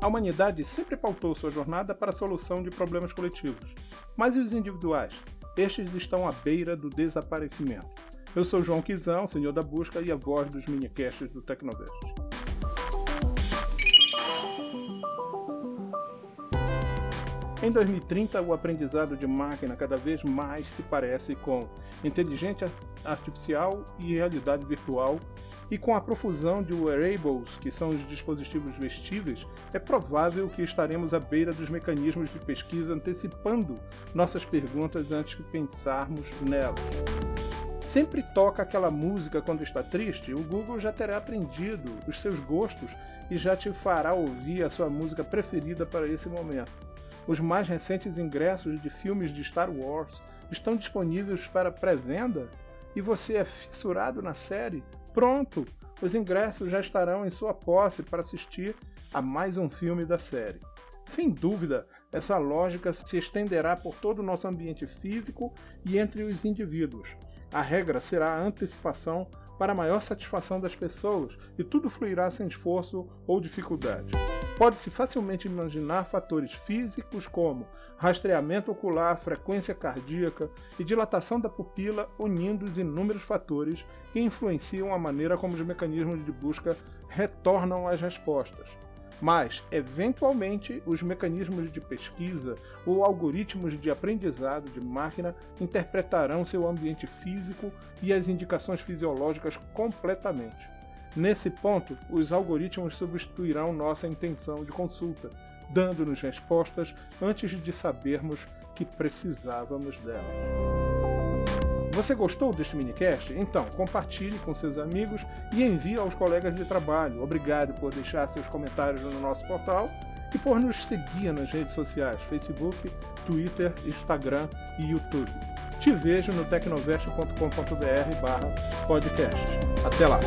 A humanidade sempre pautou sua jornada para a solução de problemas coletivos. Mas e os individuais? Estes estão à beira do desaparecimento. Eu sou João Quizão, senhor da busca e a voz dos minicasts do Tecnovest. Em 2030, o aprendizado de máquina cada vez mais se parece com inteligência artificial e realidade virtual, e com a profusão de wearables, que são os dispositivos vestíveis, é provável que estaremos à beira dos mecanismos de pesquisa antecipando nossas perguntas antes que pensarmos nelas. Sempre toca aquela música quando está triste, o Google já terá aprendido os seus gostos e já te fará ouvir a sua música preferida para esse momento. Os mais recentes ingressos de filmes de Star Wars estão disponíveis para pré-venda e você é fissurado na série? Pronto! Os ingressos já estarão em sua posse para assistir a mais um filme da série. Sem dúvida, essa lógica se estenderá por todo o nosso ambiente físico e entre os indivíduos. A regra será a antecipação para maior satisfação das pessoas e tudo fluirá sem esforço ou dificuldade. Pode-se facilmente imaginar fatores físicos como rastreamento ocular, frequência cardíaca e dilatação da pupila unindo os inúmeros fatores que influenciam a maneira como os mecanismos de busca retornam as respostas. Mas, eventualmente, os mecanismos de pesquisa ou algoritmos de aprendizado de máquina interpretarão seu ambiente físico e as indicações fisiológicas completamente. Nesse ponto, os algoritmos substituirão nossa intenção de consulta, dando-nos respostas antes de sabermos que precisávamos delas. Você gostou deste minicast? Então compartilhe com seus amigos e envie aos colegas de trabalho. Obrigado por deixar seus comentários no nosso portal e por nos seguir nas redes sociais Facebook, Twitter, Instagram e YouTube. Te vejo no tecnovest.com.br barra podcast. Até lá!